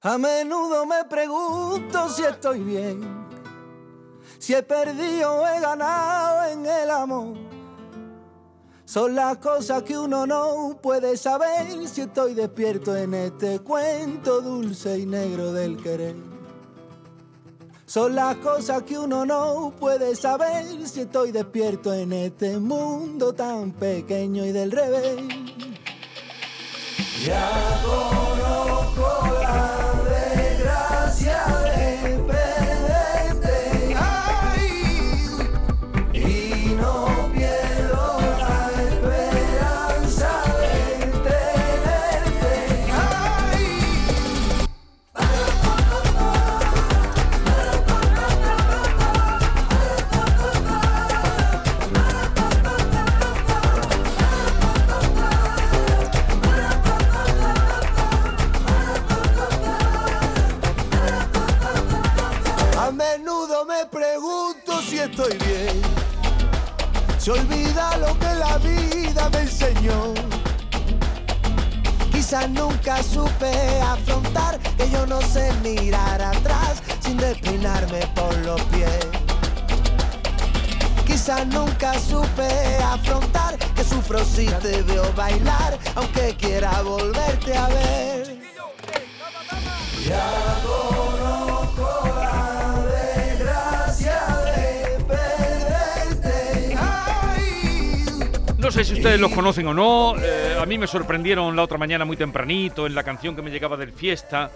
A menudo me pregunto si estoy bien, si he perdido o he ganado en el amor. Son las cosas que uno no puede saber si estoy despierto en este cuento dulce y negro del querer. Son las cosas que uno no puede saber si estoy despierto en este mundo tan pequeño y del revés. Ya conozco la Quizás nunca supe afrontar que yo no sé mirar atrás sin despeinarme por los pies. Quizás nunca supe afrontar que sufro si te veo bailar, aunque quiera volverte a ver. Ya conozco la desgracia de perderte. No sé si ustedes los conocen o no. eh, a mí me sorprendieron la otra mañana muy tempranito en la canción que me llegaba del fiesta,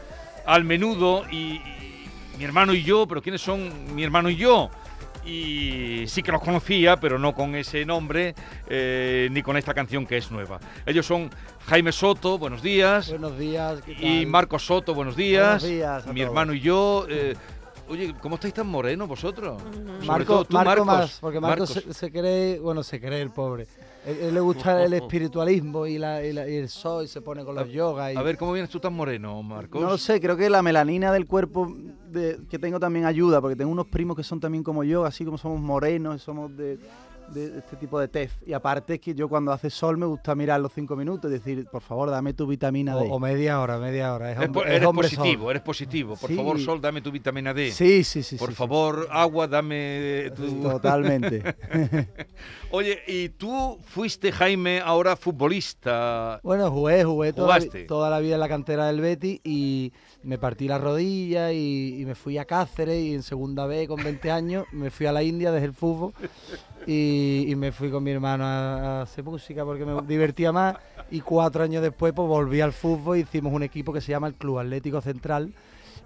al menudo, y, y mi hermano y yo, pero ¿quiénes son mi hermano y yo? Y sí que los conocía, pero no con ese nombre, eh, ni con esta canción que es nueva. Ellos son Jaime Soto, buenos días. Buenos días. ¿qué Y tal? Marcos Soto, buenos días. Buenos días a Mi todos. hermano y yo. eh, oye, ¿cómo estáis tan morenos vosotros? Marco, todo tú, Marco Marcos. más, porque Marco se cree, bueno, se cree el pobre. Él, él le gusta el espiritualismo y, la, y, la- y el sol, y se pone con los yogas. Y, A ver, ¿cómo vienes tú tan moreno, Marcos? No lo sé, creo que la melanina del cuerpo de- que tengo también ayuda, porque tengo unos primos que son también como yo, así como somos morenos, y somos de, de este tipo de tez. Y aparte es que yo cuando hace sol me gusta mirar los cinco minutos y decir, por favor, dame tu vitamina D. o, o media hora, media hora. Es hombre, es eres hombre positivo, sol. eres positivo. Por Sí. favor, Sol, dame tu vitamina D. Sí, sí, sí. Por sí, sí. favor, agua, dame tu... Totalmente. Oye, y tú fuiste, Jaime, ahora futbolista. Bueno, jugué, jugué toda, ¿Jugaste? toda la vida en la cantera del Betis y me partí la rodilla y, y me fui a Cáceres y en segunda B con 20 años me fui a la India desde el fútbol y, me fui con mi hermano a, a hacer música porque me divertía más. Y cuatro años después pues volví al fútbol hicimos un equipo que se llama el Club Atlético Central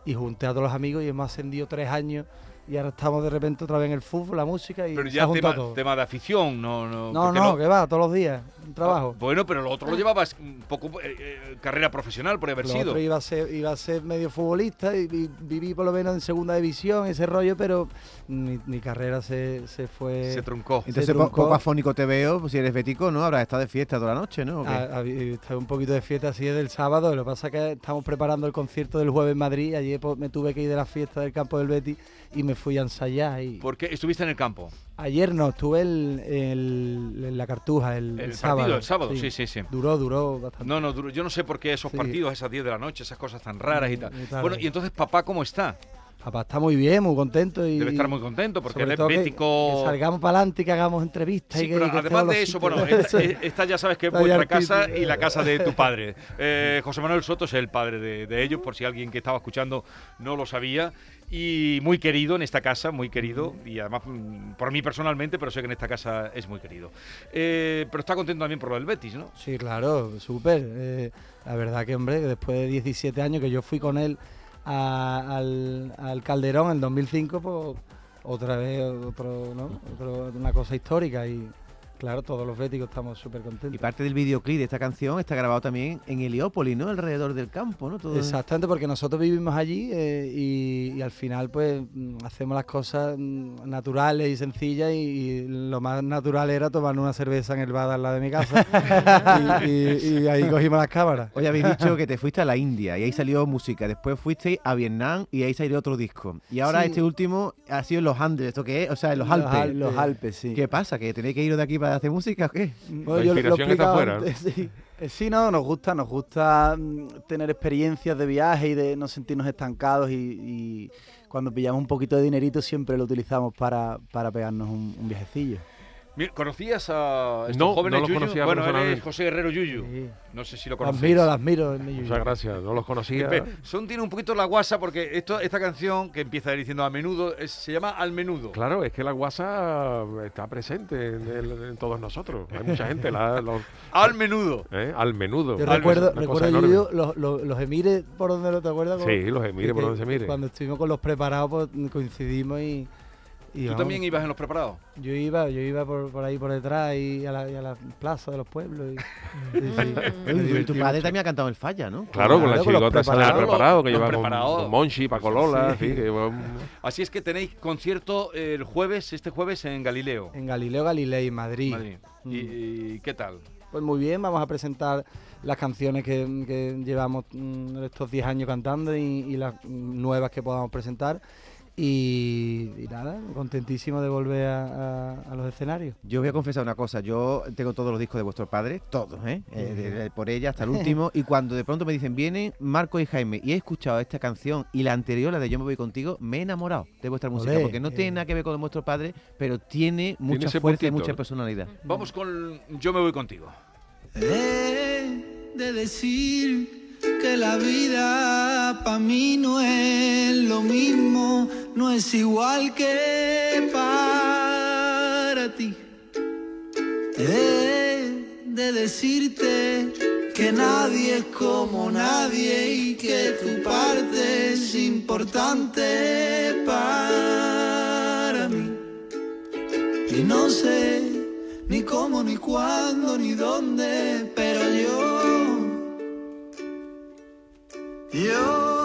y junté a todos los amigos y hemos ascendido tres años y ahora estamos de repente otra vez en el fútbol, la música y Pero se ya juntado tema, todo. tema de afición, no... No, no, no, que va, todos los días, un trabajo. Ah, Bueno, pero lo otro lo llevabas un poco eh, eh, carrera profesional por haber Lo sido. otro iba a ser, iba a ser medio futbolista y, y viví por lo menos en segunda división, ese rollo, pero mi, mi carrera se, se fue. Se truncó. Entonces, Se truncó. poco afónico te veo, pues si eres bético, ¿no? Habrás estado de fiesta toda la noche, ¿no? Estaba un poquito de fiesta así desde el sábado. Lo que pasa es que estamos preparando el concierto del jueves en Madrid. Ayer pues, me tuve que ir de la fiesta del campo del Betis y me fui a ensayar. Y Porque estuviste en el campo. ayer no, estuve el- el- en la cartuja el, El, sábado. partido, el sábado, sí, sí, sí. Duró, duró bastante. No, no, duro. yo no sé por qué esos Sí. partidos, esas 10 de la noche, esas cosas tan raras y tal. tarde. Bueno, y entonces papá, ¿cómo está? Papá está muy bien, muy contento. Y, Debe estar muy contento porque él es todo que- bético. Que, salgamos para adelante y que hagamos entrevistas. Sí, y que, pero y que además de eso, bueno, esta, esta ya sabes que es vuestra el casa y la casa de tu padre. Eh, José Manuel Soto es el padre de, de ellos, por si alguien que estaba escuchando no lo sabía. Y muy querido en esta casa, muy querido. Y además mm, por mí personalmente, pero sé que en esta casa es muy querido. Eh, pero está contento también por lo del Betis, ¿no? Sí, claro, súper. Eh, la verdad que, hombre, después de 17 años que yo fui con él al, al Calderón en 2005, pues otra vez otro, ¿no? Otro- una cosa histórica y claro, todos los béticos estamos súper Y contentos. parte del videoclip de esta canción está grabado también en Heliópolis, ¿no? Alrededor del campo, ¿no? Todo Exactamente, porque nosotros vivimos allí eh, y, y al final pues mm, hacemos las cosas mm, naturales y sencillas y, y lo más natural era tomar una cerveza en el bar al lado de mi casa y, y- y ahí cogimos las cámaras. Oye, habéis dicho que te fuiste a la India y ahí salió música. Después fuiste a Vietnam y ahí salió otro disco. Y ahora Sí. este último ha sido en los Andes. ¿Esto qué es? O sea, en los Los Alpes. Alpes. Los Alpes, sí. ¿Qué pasa? ¿Que tenéis que ir de aquí para para hacer música o qué? Bueno, La he inspiración está explicado fuera, antes, sí. Eh, Sí, no, nos gusta, nos gusta mm, tener experiencias de viaje y de no sentirnos estancados y, y cuando pillamos un poquito de dinerito siempre lo utilizamos para, para pegarnos un, un viajecillo. ¿Conocías a estos No, jóvenes no los Yuyu? conocía Bueno, él es personalmente. José Guerrero Yuyu. Sí. No sé si lo Las admiro, las admiro. es mi Muchas gracias, no los conocía. Son tiene un poquito la guasa porque esto, esta canción que empieza diciendo a menudo es- se llama Al menudo. Claro, es que la guasa está presente en, el- en todos nosotros. Hay mucha gente, la- los- Al menudo. ¿eh? al menudo. Yo Al- recuerdo, recuerdo. Yuyu, los, los, los emires por donde lo te acuerdas. Sí, los emires por donde se mire. Cuando estuvimos con los preparados, pues coincidimos y. y ¿Tú vamos, también ibas en los preparados? Yo iba, yo iba por, por ahí por detrás y a la, y a la plaza de los pueblos. Y, sí, sí. Me Uy, divertí tu padre también ha cantado el falla, ¿no? Claro, con la Claro, con los chirigota esa del preparados. preparado que lleva con, con Monchi, Paco Lola, en fin, que un- Así es que tenéis concierto el jueves, este jueves en Galileo. En Galileo Galilei, Madrid. Madrid. Mm. ¿Y, y qué tal? Pues muy bien, vamos a presentar las canciones que, que llevamos mm, estos 10 años cantando y, y las nuevas que podamos presentar. Y, y nada, contentísimo de volver a, a- a los escenarios. Yo voy a confesar una cosa, yo tengo todos los discos de vuestros padres, todos, ¿eh? Eh, de- de- por ella hasta el último, y cuando de pronto me dicen, vienen Marco y Jaime, y he escuchado esta canción y la anterior, la de Yo me voy contigo, me he enamorado de vuestra música, Olé, porque no tiene nada que ver con vuestros padres, pero tiene mucha fuerza y mucha personalidad. Vamos con Yo me voy contigo. He de decir que la vida para mí no es lo mismo, no es igual que para ti. He de decirte que nadie es como nadie y que tu parte es importante para mí. Y no sé ni cómo, ni cuándo, ni dónde, pero yo, yo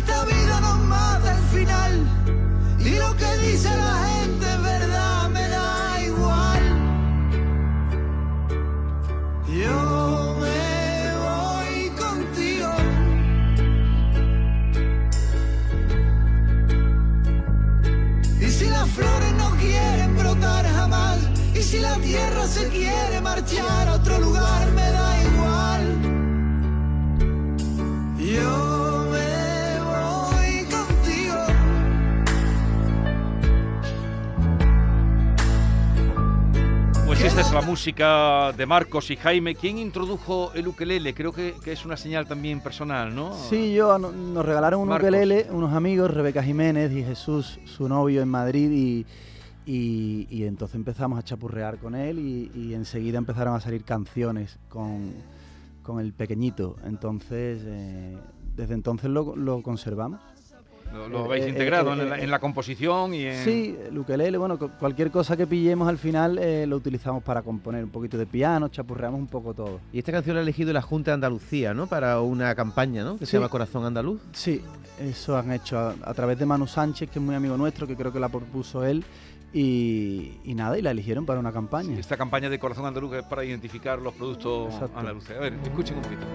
esta vida nos mata al final, y lo que dice la gente es verdad, me da igual. Yo me voy contigo. Y si las flores no quieren brotar jamás, y si la tierra se quiere marchar a otro lugar, Pues esta es la música de Marcos y Jaime. ¿Quién introdujo el ukelele? Creo que, que es una señal también personal, ¿no? Sí, yo no- nos regalaron un Marcos. ukelele, unos amigos, Rebeca Jiménez y Jesús, su novio en Madrid, y, y- y entonces empezamos a chapurrear con él y, y enseguida empezaron a salir canciones con, con el pequeñito. Entonces, eh, desde entonces lo, lo conservamos. Lo, lo habéis Eh, eh, integrado eh, en, la, eh, en la composición y en... Sí, el ukelele, bueno, cu- cualquier cosa que pillemos al final eh, lo utilizamos para componer un poquito de piano, chapurreamos un poco todo. Y esta canción la ha elegido la Junta de Andalucía, ¿no? Para una campaña, ¿no? Que Sí. se llama Corazón Andaluz. Sí, eso han hecho a, a través de Manu Sánchez, que es muy amigo nuestro, que creo que la propuso él, y, y nada, y la eligieron para una campaña. Esta campaña de Corazón Andaluz es para identificar los productos Exacto. andaluces. A ver, escuchen un poquito.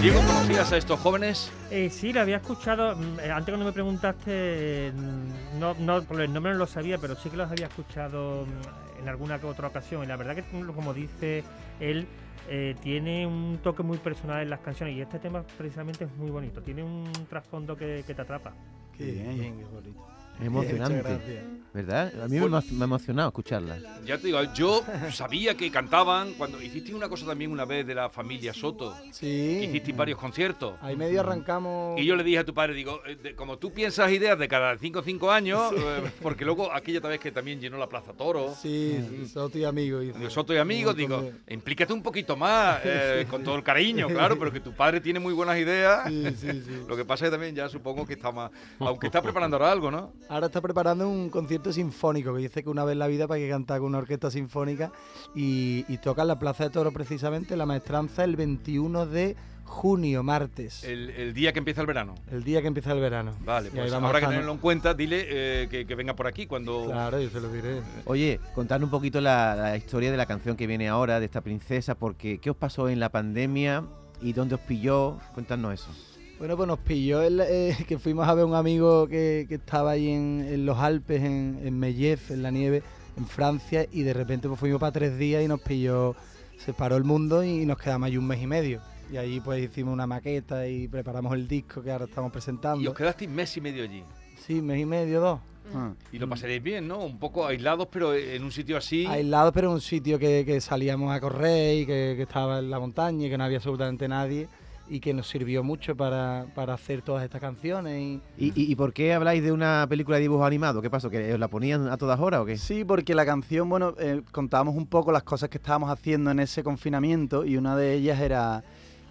Diego, ¿conocías a estos jóvenes? Eh, sí, lo había escuchado. mm, eh, Antes cuando me preguntaste, mm, no, no, por el nombre no lo sabía, pero sí que los había escuchado mm, en alguna que otra ocasión. Y la verdad que, como dice él, eh, tiene un toque muy personal en las canciones. Y este tema precisamente es muy bonito. Tiene un trasfondo que, que te atrapa. Qué bien. qué bonito. Es emocionante. ¿Verdad? A mí me, ha emocionado escucharla. Ya te digo, yo sabía que cantaban cuando hiciste una cosa también una vez de la familia Soto. Sí. Hiciste varios conciertos. Ahí medio arrancamos. Y yo le dije a tu padre, digo, eh, como tú piensas ideas de cada 5 o 5 años, eh, porque luego aquella otra vez que también llenó la Plaza Toro, Sí, sí, Soto y amigos. hizo digo, Soto y amigos, digo, de- implícate un poquito más, eh, con todo el cariño, claro, pero que tu padre tiene muy buenas ideas. Sí, sí, sí. Lo que pasa es que también ya supongo que está más, aunque está preparando ahora algo, ¿no? Ahora está preparando un concierto sinfónico, que dice que una vez en la vida para que cantar con una orquesta sinfónica y, y toca en la Plaza de Toro precisamente la maestranza el 21 de junio, martes, el, El, el día que empieza el verano. día que empieza el verano. Vale, pues habrá que tenerlo en cuenta. Dile eh, que, que venga por aquí cuando... Claro, yo se lo diré. Oye, contadnos un poquito la, la historia de la canción que viene ahora, de esta princesa, porque ¿qué os pasó en la pandemia y dónde os pilló? Cuéntanos eso. Bueno, pues nos pilló el, eh, que fuimos a ver un amigo que, que estaba ahí en, en los Alpes, en, en Mellef, en la nieve, en Francia, y de repente pues fuimos para tres días y nos pilló, se paró el mundo y nos quedamos ahí un mes y medio. Y ahí pues hicimos una maqueta y preparamos el disco que ahora estamos presentando. Y os quedasteis mes y medio allí. Sí, mes y medio, dos. Ah. Y lo pasaréis bien, ¿no? Un poco aislados, pero en un sitio así. Aislados, pero en un sitio que, que salíamos a correr y que, que estaba en la montaña y que no había absolutamente nadie y que nos sirvió mucho para, para hacer todas estas canciones. Y, ¿Y, y, y por qué habláis de una película de dibujo animado? ¿Qué pasó? ¿Que os la ponían a todas horas o qué? Sí, porque la canción, bueno, eh, contábamos un poco las cosas que estábamos haciendo en ese confinamiento y una de ellas era,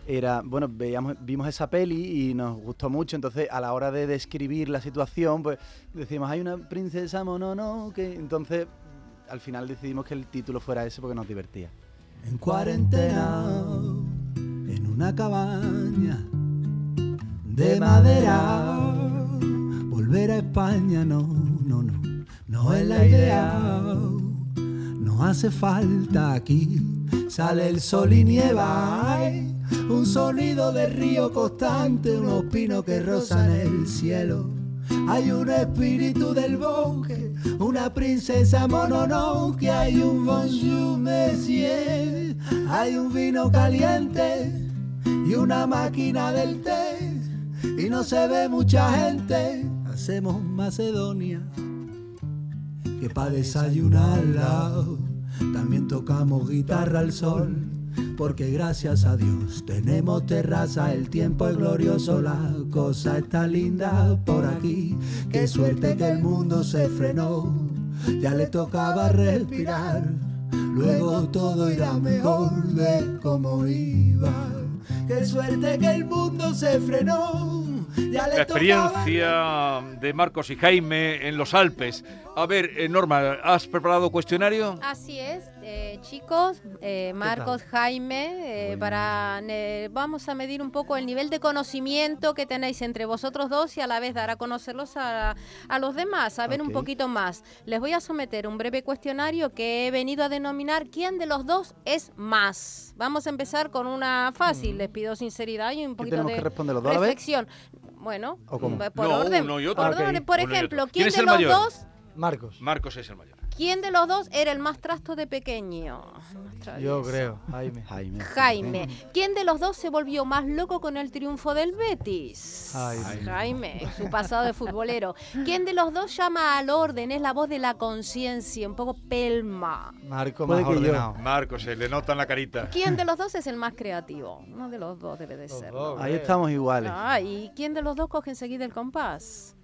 era bueno, veíamos, vimos esa peli y nos gustó mucho, entonces a la hora de describir la situación, pues decimos, hay una princesa monono, que entonces al final decidimos que el título fuera ese porque nos divertía. en cuarentena, en una cabaña de madera. Volver a España, no, no, no, no es la idea. No hace falta aquí, sale el sol y nieva. Hay un sonido de río constante, unos pinos que rozan el cielo. Hay un espíritu del bosque, una princesa mononoke, hay un bonjour monsieur, hay un vino caliente y una máquina del té y no se ve mucha gente. Hacemos Macedonia que para desayunar al lado también tocamos guitarra al sol. Porque gracias a Dios tenemos terraza, el tiempo es glorioso, la cosa está linda por aquí. Qué suerte que el mundo se frenó, ya le tocaba respirar. Luego todo irá mejor de como iba. Qué suerte que el mundo se frenó, ya le La tocaba experiencia de Marcos y Jaime en los Alpes. A ver, eh, Norma, ¿has preparado cuestionario? Así es, eh, chicos, eh, Marcos, Jaime, eh, para eh, vamos a medir un poco el nivel de conocimiento que tenéis entre vosotros dos y a la vez dar a conocerlos a, a los demás, saber un Ok. poquito más. Les voy a someter un breve cuestionario que he venido a denominar ¿Quién de los dos es más? Vamos a empezar con una fácil, les pido sinceridad y un ¿Qué poquito de que responder los dos a la vez? reflexión. Bueno, ¿O cómo? por No, orden. uno y otro. por, Ah, orden. Ejemplo, ¿Quién ¿quién es de el los mayor? dos Marcos, Marcos es el mayor. ¿Quién de los dos era el más trasto de pequeño? yo creo, Jaime. Jaime. Jaime. ¿Quién de los dos se volvió más loco con el triunfo del Betis? Jaime. Jaime, su pasado de futbolero. ¿Quién de los dos llama al orden? Es la voz de la conciencia, un poco pelma. Marco más ordenado. Marcos, se le nota en la carita. ¿Quién de los dos es el más creativo? Uno de los dos debe de ser. Ahí estamos iguales. Ah, ¿y quién de los dos coge enseguida el compás?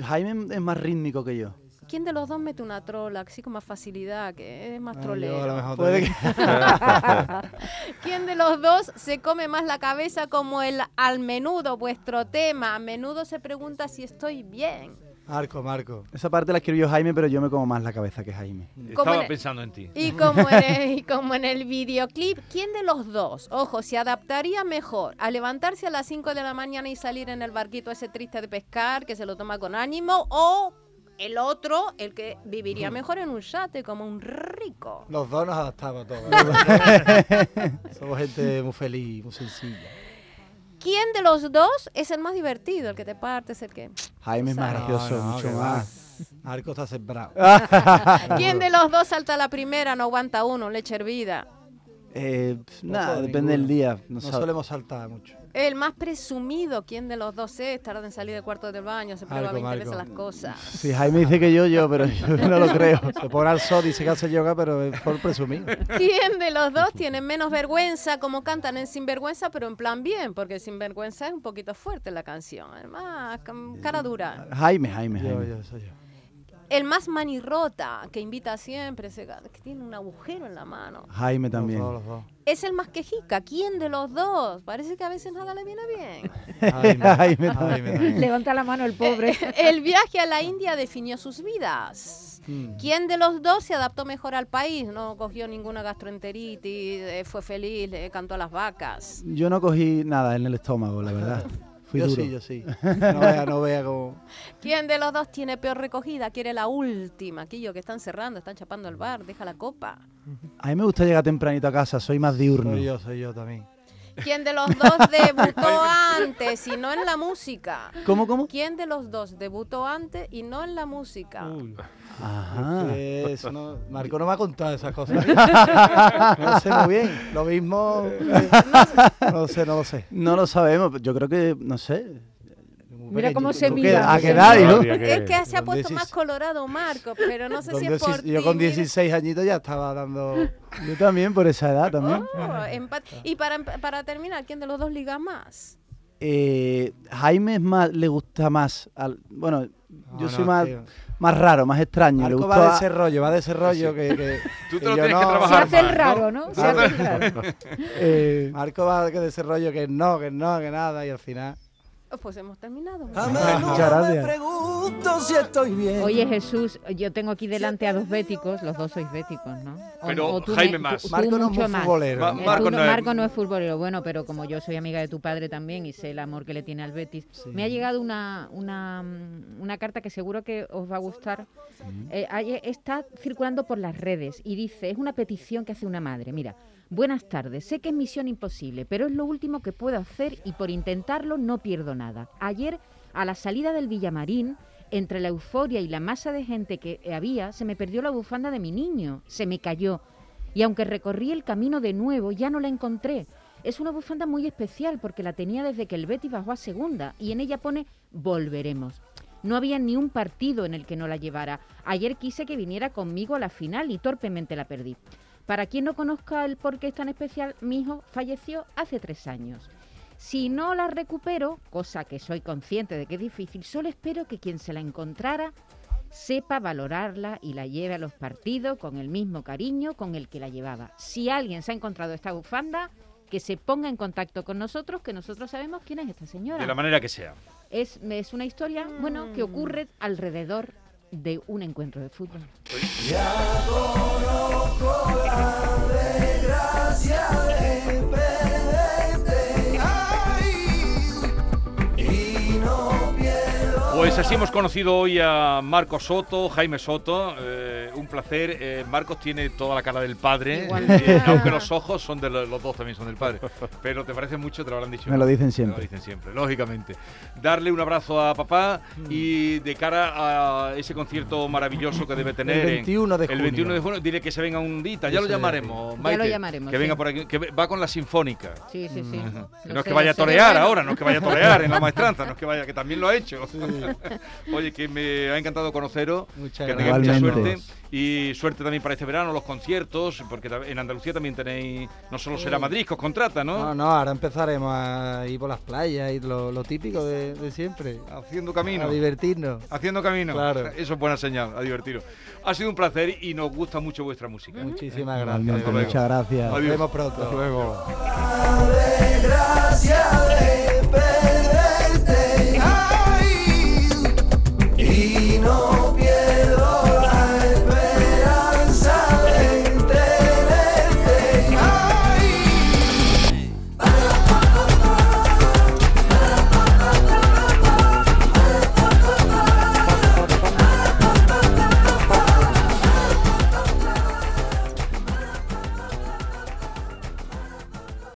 Jaime es más rítmico que yo. ¿Quién de los dos mete una trola así con más facilidad, que es más trolero? yo a lo mejor Puede también. ¿Quién de los dos se come más la cabeza como el al menudo, vuestro tema? A menudo se pregunta si estoy bien. Marco, Marco. Esa parte la escribió Jaime, pero yo me como más la cabeza que Jaime. Estaba en el- pensando en ti. Y como, en el, y como en el videoclip, ¿quién de los dos, ojo, se adaptaría mejor a levantarse a las 5 de la mañana y salir en el barquito ese triste de pescar, que se lo toma con ánimo, o el otro, el que viviría mejor en un yate como un rico? Los dos nos adaptamos a todo. Somos gente muy feliz, muy sencilla. ¿Quién de los dos es el más divertido, el que te partes, el que... Jaime es más gracioso, no, mucho más. Marco está sembrado. ¿Quién de los dos salta a la primera, no aguanta uno, leche hervida? Eh, pf, nada, depende del día. No No solemos saltar mucho. El más presumido, ¿quién de los dos es? Tarda en salir del cuarto del baño, se prueba Marco, 20 veces Marco. las cosas. Si Jaime dice que yo, yo, pero yo no lo creo. Se pone al sol y dice que hace yoga, pero es por presumir. ¿Quién de los dos tiene menos vergüenza como cantan en Sinvergüenza, pero en plan bien? Porque Sinvergüenza es un poquito fuerte la canción, además, cara dura. Jaime, Jaime, Yo, Jaime. yo, soy yo. El más manirrota, que invita siempre, ese que tiene un agujero en la mano. Jaime también. Los dos, los dos. Es el más quejica. ¿Quién de los dos? Parece que a veces nada le viene bien. Jaime, Jaime Jaime. Levanta la mano el pobre. El viaje a la India definió sus vidas. Mm. ¿Quién de los dos se adaptó mejor al país? No cogió ninguna gastroenteritis, eh, fue feliz, le cantó a las vacas. Yo no cogí nada en el estómago, la verdad. Fui yo duro. sí, yo sí. No vea, no vea como... ¿Quién de los dos tiene peor recogida? Quiere la última. Aquello que están cerrando, están chapando el bar, deja la copa. A mí me gusta llegar tempranito a casa, soy más diurno. Soy yo, soy yo también. ¿Quién de los dos debutó antes y no en la música? ¿Cómo, cómo? ¿Quién de los dos debutó antes y no en la música? Ajá. Que Eso no, Marco no me ha contado esas cosas. No sé muy bien. Lo mismo. No sé, no lo sé. No lo sabemos, yo creo que, no sé. Mira cómo se ¿Tú mira. ¿A se qué edad, mira. hijo? Todavía que- Es que se ha puesto 16 más colorado Marco, pero no sé Con si es por 16 ti. yo con mira. 16 añitos ya estaba dando. Yo también por esa edad también. Oh, empat- Y para, para terminar, ¿quién de los dos liga más? Eh, Jaime es más, le gusta más, al, bueno, yo No, soy no, más, tío. más raro, más extraño. le va de ese rollo, va de ese rollo que. que- Tú te que lo tienes que no- Se trabajar hace el ¿no? raro, ¿no? Se hace el raro. eh, Marco va de ese rollo que no, que no, que nada, y al final. Oh, Pues hemos terminado. A Ah, menudo muchas me gracias. pregunto si estoy bien. Oye Jesús, yo tengo aquí delante a dos béticos, los dos sois béticos, ¿no? O- Pero o tú Jaime me- más. tú- tú Marco no es mucho más. futbolero. Ma- Eh, Marco tú no es- Marco no es futbolero, bueno, pero como yo soy amiga de tu padre también y sé el amor que le tiene al Betis, me ha llegado una, una, mm, una carta que seguro que os va a gustar. Eh, hay- está circulando por las redes y dice, es una petición que hace una madre. Mira, buenas tardes, sé que es misión imposible, pero es lo último que puedo hacer y por intentarlo no pierdo nada. Ayer, a la salida del Villamarín, entre la euforia y la masa de gente que había, se me perdió la bufanda de mi niño, se me cayó. Y aunque recorrí el camino de nuevo, ya no la encontré. Es una bufanda muy especial porque la tenía desde que el Betis bajó a segunda y en ella pone volveremos. No había ni un partido en el que no la llevara. Ayer quise que viniera conmigo a la final y torpemente la perdí. Para quien no conozca el por qué es tan especial, mi hijo falleció hace tres años. Si no la recupero, cosa que soy consciente de que es difícil, solo espero que quien se la encontrara sepa valorarla y la lleve a los partidos con el mismo cariño con el que la llevaba. Si alguien se ha encontrado esta bufanda, que se ponga en contacto con nosotros, que nosotros sabemos quién es esta señora. De la manera que sea. Es, es una historia, bueno, que ocurre alrededor de un encuentro de fútbol. Pues así hemos conocido hoy a Marcos Soto, Jaime Soto. eh, un placer. Eh, Marcos tiene toda la cara del padre, eh, aunque los ojos son de lo- los dos también son del padre. Pero te parece mucho, te lo habrán dicho. Me lo dicen siempre. lo dicen siempre, lógicamente. Darle un abrazo a papá y de cara a ese concierto maravilloso que debe tener. El en- 21 de El junio. 21 de junio, dile que se venga un dita, ya lo llamaremos. Ya Maite, lo llamaremos, Que venga sí. por aquí, que va con la sinfónica. Sí, sí, sí. No es que vaya a torear Bueno, ahora, no es que vaya a torear en la maestranza, no es que vaya, que también lo ha hecho. Oye, que me ha encantado conoceros, Muchas que gracias. mucha suerte y suerte también para este verano, los conciertos, porque en Andalucía también tenéis, no solo será Madrid que os contrata, ¿no? No, no, ahora empezaremos a ir por las playas y lo, lo típico de, de siempre. Haciendo camino. A divertirnos. Haciendo camino. Claro. Eso es buena señal, a divertiros. Ha sido un placer y nos gusta mucho vuestra música. Muchísimas gracias. Hasta luego. muchas gracias. Nos vemos pronto. Hasta luego.